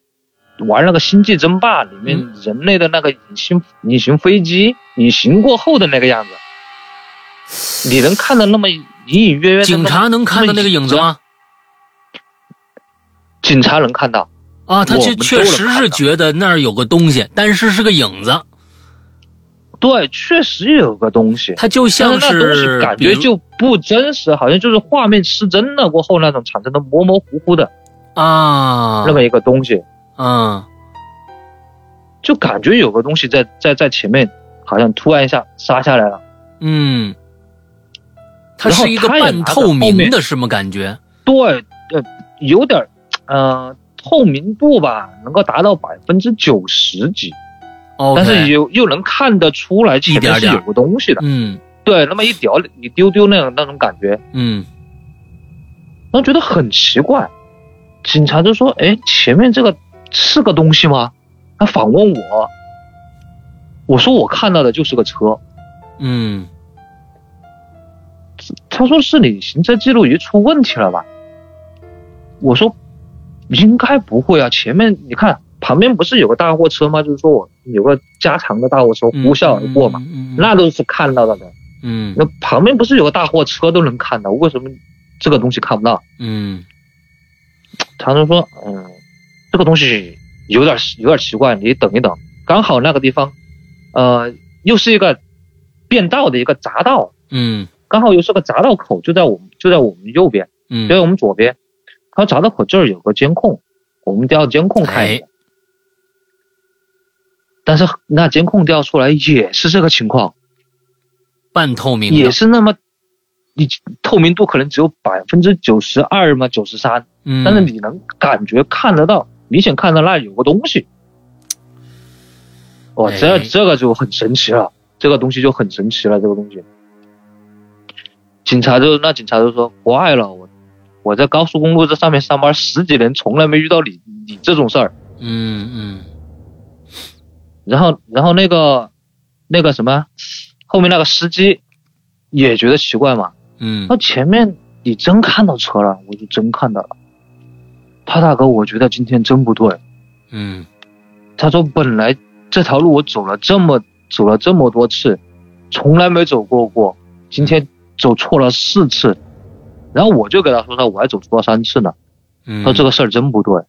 玩那个《星际争霸》里面人类的那个隐形隐形飞机隐形过后的那个样子，你能看到那么隐隐约约。警察能看到那个影子吗？警察能看到，啊，他确确实是觉得那儿有个东西，但是是个影子，对，确实有个东西。它就像是感觉就不真实，好像就是画面失真了过后那种产生的模模糊糊的啊。那么一个东西，嗯就感觉有个东西在在在前面，好像突然一下杀下来了。嗯，它是一个半透明的，什么感觉？对，呃，有点儿呃透明度吧，能够达到百分之九十几，哦，但是又又能看得出来前面是有个东西的。嗯对，那么一丢一丢丢那种那种感觉，嗯然后觉得很奇怪。警察就说：“哎，前面这个是个东西吗？”他反问我，我说我看到的就是个车。嗯他说是你行车记录仪出问题了吧？我说应该不会啊，前面你看旁边不是有个大货车吗？就是说我有个加长的大货车呼啸而过嘛，嗯，那都是看到的的。嗯那旁边不是有个大货车都能看到，为什么这个东西看不到？嗯长城说，嗯，这个东西有点有点奇怪，你等一等，刚好那个地方，呃，又是一个变道的一个匝道，嗯刚好又是个匝道口，就在我们就在我们右边，嗯，就在我们左边。他说匝道口这儿有个监控，我们调监控看一下。但是那监控调出来也是这个情况，半透明，也是那么，你透明度可能只有百分之九十二嘛，九十三，嗯，但是你能感觉看得到，明显看到那有个东西。哇，这哎这个就很神奇了，这个东西就很神奇了，这个东西。警察就那警察就说不爱了，我我在高速公路这上面上班十几年，从来没遇到你你这种事儿。嗯嗯然后然后那个那个什么，后面那个司机也觉得奇怪嘛，嗯那前面你真看到车了，我就真看到了。他大哥，我觉得今天真不对。嗯他说本来这条路我走了这么走了这么多次，从来没走过过，今天走错了四次。然后我就给他说，他我还走错了三次呢。嗯，他说这个事儿真不对。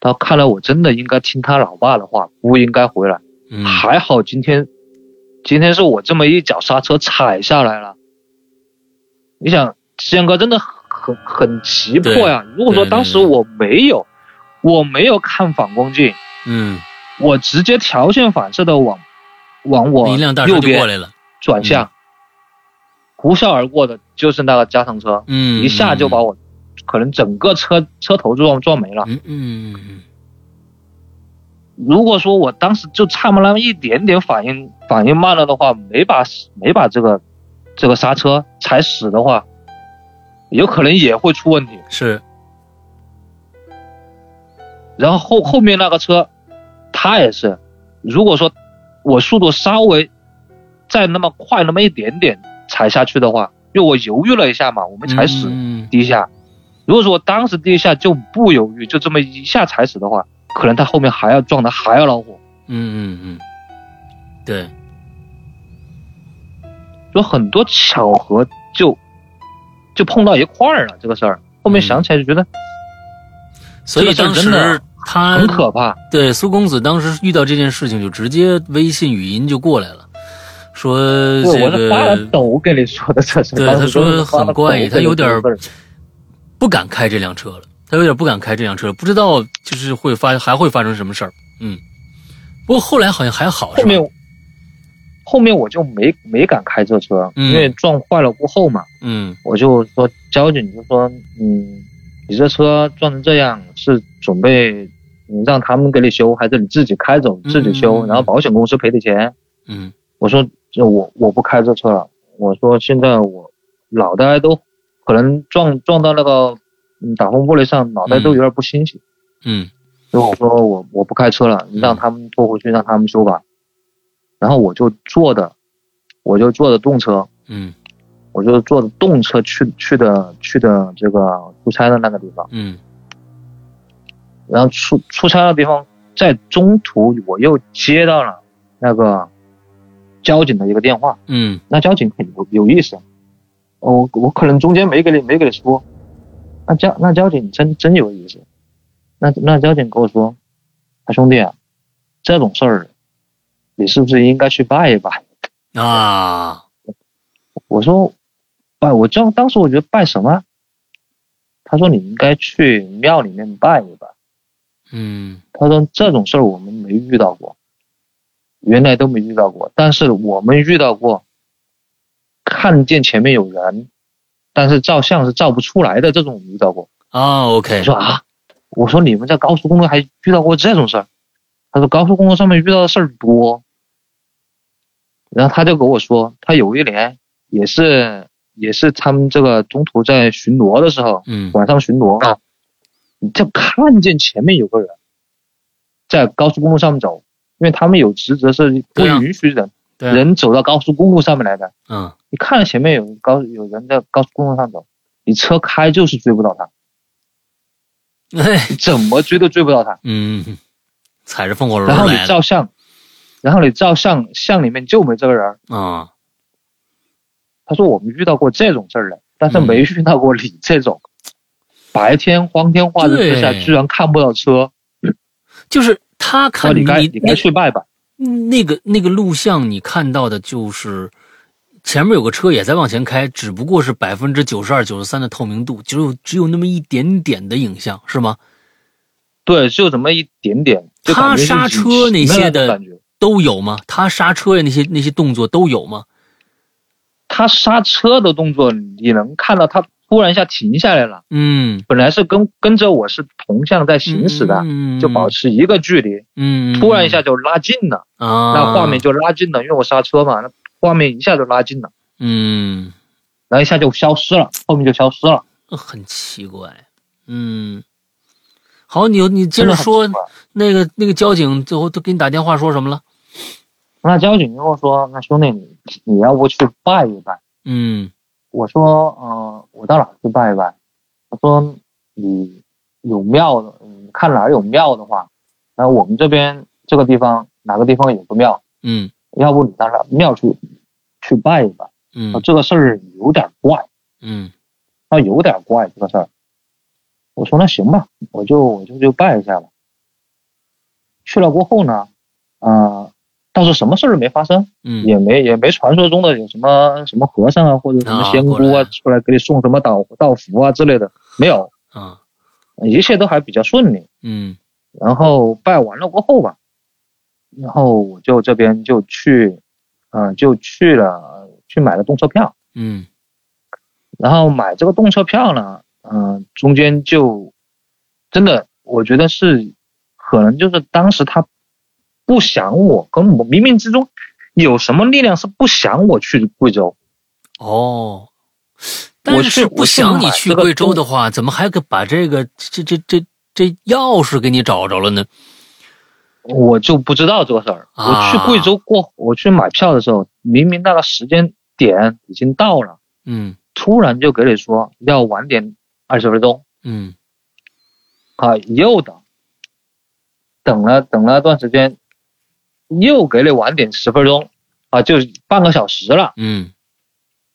他说看来我真的应该听他老爸的话，不应该回来。嗯还好今天，今天是我这么一脚刹车踩下来了。你想，宪哥真的很很急迫呀。如果说当时我没有，我没有看反光镜，嗯，我直接条件反射的往往我右边就过来了，转向，呼啸而过的就是那个加长车，嗯，一下就把我可能整个车车头就撞撞没了。嗯，，，，，，，，，，，，，，，，，，，，，，，，，，，，，，，，，，，，，，，，，，，，，，，，，，，，，，，，，，，，，，，，，，，，，，，，，，，，，，，，，，，，，，，，，，，，，，，，，，，，，，，，，，，，，，，，，，，，，，，，，，，，，，，，，，，，，，，，，，，，，，，，，，，，，，，，，，，，，，，，，，，，，，，，，，，，，，，，，，，，，，，，，，，，，，，，，，，，，，，，，，，，，，，，，，，，，，，，，，，，，，，，，，，，，，，，，，，，，，，，，，，，，，，，，，，，，，，，，，，，，，，，，，，，，，，，，，，，，，，，，，，，，，，，，，，，，，，，，，，，，，，，，，，，，，，，，，，，，，，，，，，，，，，，，，，，，，，，,如果说我当时就差那么一点点反应反应慢了的话，没把没把这个这个刹车踩死的话，有可能也会出问题。是，然后后后面那个车，他也是，如果说我速度稍微再那么快那么一点点踩下去的话，因为我犹豫了一下嘛，我没踩死嗯第一下。如果说我当时第一下就不犹豫，就这么一下踩死的话，可能他后面还要撞的还要恼火。嗯嗯嗯，对，有很多巧合就就碰到一块儿了，这个事儿。后面想起来就觉得所以当时的他很可怕。对苏公子当时遇到这件事情，就直接微信语音就过来了，说对，这发了个抖跟你说的这是。对他说很怪异他有点不敢开这辆车了，他有点不敢开这辆车，不知道就是会发还会发生什么事儿。嗯，不过后来好像还好，是吧？后面后面我就没没敢开这车，嗯因为撞坏了过后嘛，嗯我就说交警就说，嗯，你这车撞成这样是准备你让他们给你修，还是你自己开走自己修，嗯然后保险公司赔的钱？嗯我说就我我不开这车了，我说现在我脑袋都可能撞撞到那个嗯挡风玻璃上，脑袋都有点不清醒。嗯所以我说我我不开车了，你让他们拖回去，让他们修吧。然后我就坐的，我就坐的动车，嗯我就坐的动车去去的去的这个出差的那个地方。嗯然后出出差的地方，在中途我又接到了那个交警的一个电话。嗯那交警很有有意思，我我可能中间没给你没给你说，那交那交警真真有意思，那那交警跟我说，他兄弟啊，这种事儿，你是不是应该去拜一拜？啊，我说拜，我这当时我觉得拜什么？他说你应该去庙里面拜一拜。嗯他说这种事儿我们没遇到过，原来都没遇到过，但是我们遇到过，看见前面有人，但是照相是照不出来的这种遇到过。啊，OK，我说啊，我说你们在高速公路还遇到过这种事儿？他说高速公路上面遇到的事儿多。然后他就跟我说，他有一年也是也是他们这个中途在巡逻的时候，嗯晚上巡逻啊，就看见前面有个人在高速公路上面走，因为他们有职责是不允许人、人走到高速公路上面来的。嗯你看到前面有高有人在高速公路上走，你车开就是追不到他，怎么追都追不到他。嗯，踩着风火轮然后你照相，然后你照相，相里面就没这个人。啊，他说我们遇到过这种事儿了，但是没遇到过你这种，白天光天化日之下居然看不到车。就是他看你你去拜拜。那个那个录像你看到的就是前面有个车也在往前开，只不过是百分之九十二、九十三的透明度，只有只有那么一点点的影像，是吗？对，就这么一点点。他刹车那些的都有吗？他刹车的那些那些动作都有吗？他刹车的动作，你能看到他突然一下停下来了。嗯，本来是跟跟着我是同向在行驶的，嗯、就保持一个距离，嗯，突然一下就拉近了，啊，那画面就拉近了，因为我刹车嘛，那画面一下就拉近了，嗯，然后一下就消失了，后面就消失了。很奇怪，嗯。好，你你接着说那个那个交警最后都给你打电话说什么了？那交警跟我说：“那兄弟，你你要不去拜一拜？”嗯我说：“嗯、我到哪去拜一拜？”他说：“你有庙的，你看哪儿有庙的话，然后我们这边这个地方哪个地方有个庙，嗯要不你到那庙去去拜一拜。嗯这个事儿有点怪，嗯他有点怪这个事儿。我说那行吧，我就我就就拜一下吧。去了过后呢，啊、倒是什么事儿没发生，嗯。也没也没传说中的有什么什么和尚啊或者什么啊仙姑啊出来给你送什么道道符啊之类的，没有，啊。一切都还比较顺利。嗯。然后拜完了过后吧，然后我就这边就去，嗯、就去了去买了动车票。嗯。然后买这个动车票呢，嗯、中间就真的，我觉得是可能就是当时他不想我，跟我冥冥之中有什么力量是不想我去贵州。哦，但是不想你去贵州的话，怎么还给把这个这这这这钥匙给你找着了呢？我就不知道这个事儿。我去贵州过，我去买票的时候，明明那个时间点已经到了，嗯，突然就给你说要晚点二十分钟，嗯，啊，又等，等了等了段时间，又给你晚点十分钟，啊，就半个小时了，嗯，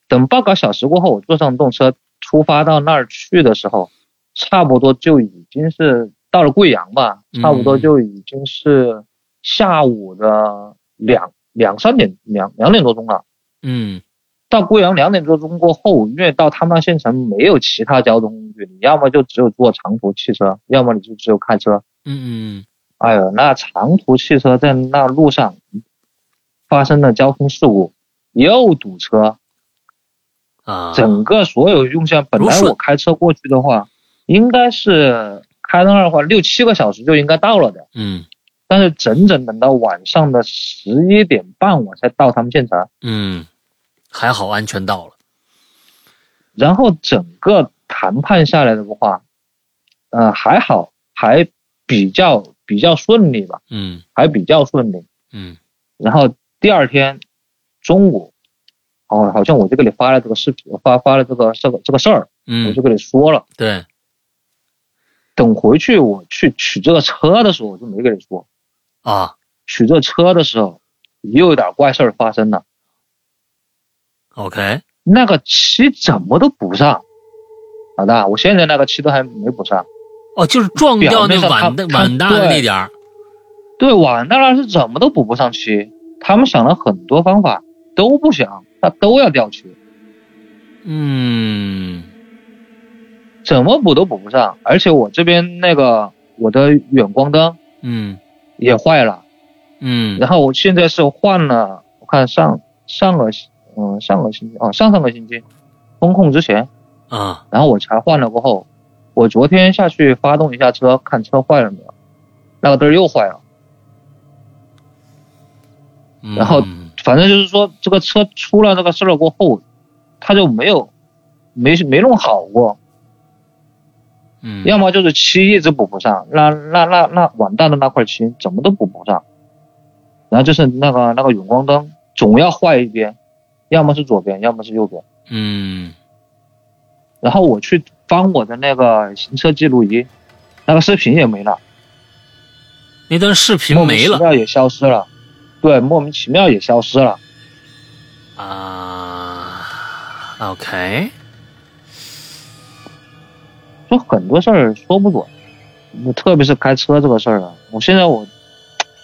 等半个小时过后，我坐上动车出发到那儿去的时候，差不多就已经是。到了贵阳吧，差不多就已经是下午的两两三点两两点多钟了。嗯，到贵阳两点多钟过后，因为到他们县城没有其他交通工具，你要么就只有坐长途汽车，要么你就只有开车。嗯嗯。哎呦，那长途汽车在那路上发生了交通事故，又堵车啊！整个所有用线，本来我开车过去的话，应该是。开到那儿的话，六七个小时就应该到了的。嗯，但是整整等到晚上的十一点半，我才到他们现场。嗯，还好安全到了。然后整个谈判下来的话，呃，还好，还比较比较顺利吧。嗯，还比较顺利。嗯，然后第二天中午，哦，好像我就给你发了这个视频，发发了这个这个这个事儿。嗯，我就跟你说了。对。等回去我去取这个车的时候，我就没跟你说，啊，取这车的时候又有点怪事儿发生了。OK，那个漆怎么都补上，老大，我现在那个漆都还没补上。哦，就是撞掉那碗的碗大的那点儿。对，碗那儿是怎么都补不上去，他们想了很多方法都不想，他都要掉漆。嗯。怎么补都补不上，而且我这边那个我的远光灯，嗯，也坏了，嗯，然后我现在是换了，我看上上个嗯上个星期哦上上个星期风控之前啊，然后我才换了过后，我昨天下去发动一下车看车坏了没有，那个灯又坏了，然后反正就是说这个车出了那个事儿过后，他就没有没没弄好过。嗯，要么就是漆一直补不上，那那那那完蛋的那块漆怎么都补不上，然后就是那个那个远光灯总要坏一边，要么是左边，要么是右边。嗯，然后我去翻我的那个行车记录仪，那个视频也没了，那段视频没了，莫名其妙也消失了，对，莫名其妙也消失了。啊，OK。就很多事儿说不准，特别是开车这个事儿啊，我现在我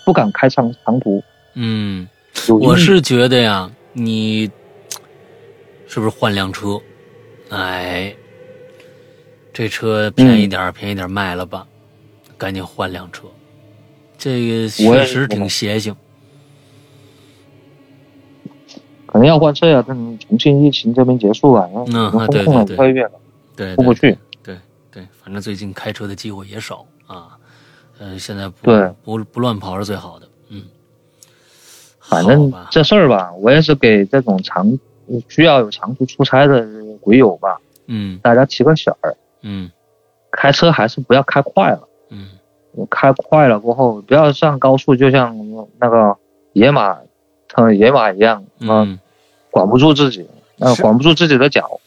不敢开长长途。嗯，我是觉得呀，你是不是换辆车？哎，这车便宜点便宜点卖了吧，赶紧换辆车。这个确实挺邪性。可能要换车呀，但重庆疫情这边结束了五个月了，对，出不去。对，反正最近开车的机会也少啊，呃，现在不不不乱跑是最好的，嗯。反正这事儿吧，我也是给这种长需要有长途出差的鬼友吧，嗯，大家提个醒儿，嗯，开车还是不要开快了，嗯，开快了过后不要上高速，就像那个野马，像野马一样，嗯，管不住自己，那管不住自己的脚。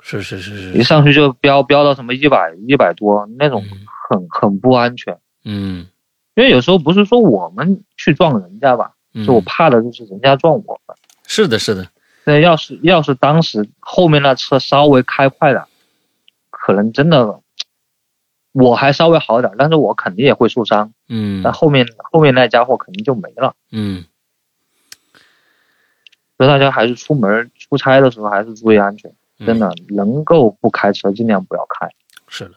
是是是是，一上去就飙飙到什么一百一百多那种，很很不安全。嗯，因为有时候不是说我们去撞人家吧，就我怕的就是人家撞我们。是的，是的。那要是要是当时后面那车稍微开快了，可能真的我还稍微好点，但是我肯定也会受伤。嗯，那后面后面那家伙肯定就没了。嗯，所以大家还是出门出差的时候还是注意安全。真的能够不开车，尽量不要开。是的，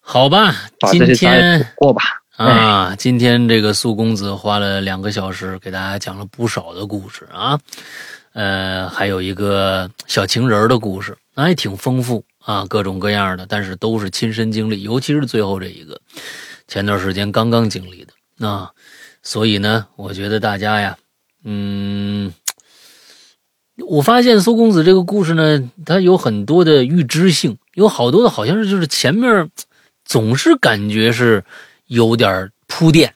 好吧，今天过吧。啊，今天这个苏公子花了两个小时给大家讲了不少的故事啊，呃，还有一个小情人的故事，那也挺丰富啊，各种各样的，但是都是亲身经历，尤其是最后这一个，前段时间刚刚经历的。啊，所以呢，我觉得大家呀，嗯，我发现苏公子这个故事呢，它有很多的预知性，有好多的好像是就是前面总是感觉是有点铺垫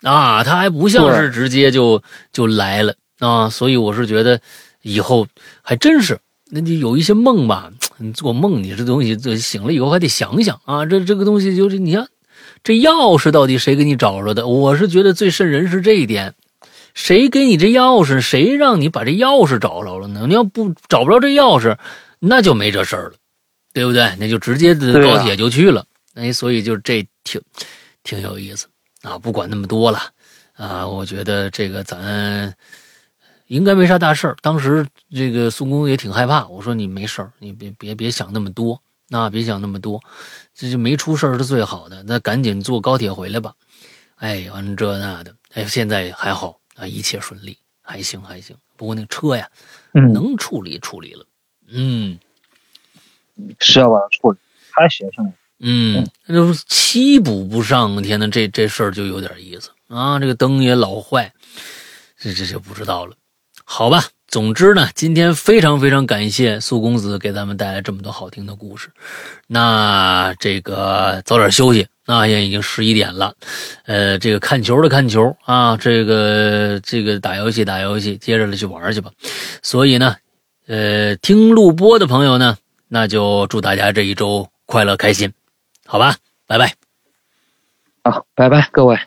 啊，他还不像是直接就就来了啊，所以我是觉得以后还真是，那你有一些梦吧，你做梦你这东西这醒了以后还得想想啊，这这个东西就是你看。这钥匙到底谁给你找着的？我是觉得最瘆人是这一点，谁给你这钥匙？谁让你把这钥匙找着了呢？你要不找不着这钥匙，那就没这事儿了，对不对？那就直接的高铁就去了。哎，所以就这挺挺有意思啊。不管那么多了啊，我觉得这个咱应该没啥大事儿。当时这个苏公也挺害怕，我说你没事儿，你别别别想那么多。那别想那么多，这就没出事是最好的。那赶紧坐高铁回来吧。哎，完这那的，哎，现在还好啊，一切顺利，还行还行。不过那车呀，嗯能处理处理了。嗯，是要把它处理，太邪性了。嗯，那就七补不上，天呐，这这事儿就有点意思啊。这个灯也老坏，这这就不知道了。好吧。总之呢，今天非常非常感谢苏公子给咱们带来这么多好听的故事。那这个早点休息，那现在已经十一点了。呃，这个看球的看球啊，这个这个打游戏打游戏，接着的去玩去吧。所以呢，呃，听录播的朋友呢，那就祝大家这一周快乐开心，好吧，拜拜。好，拜拜，各位。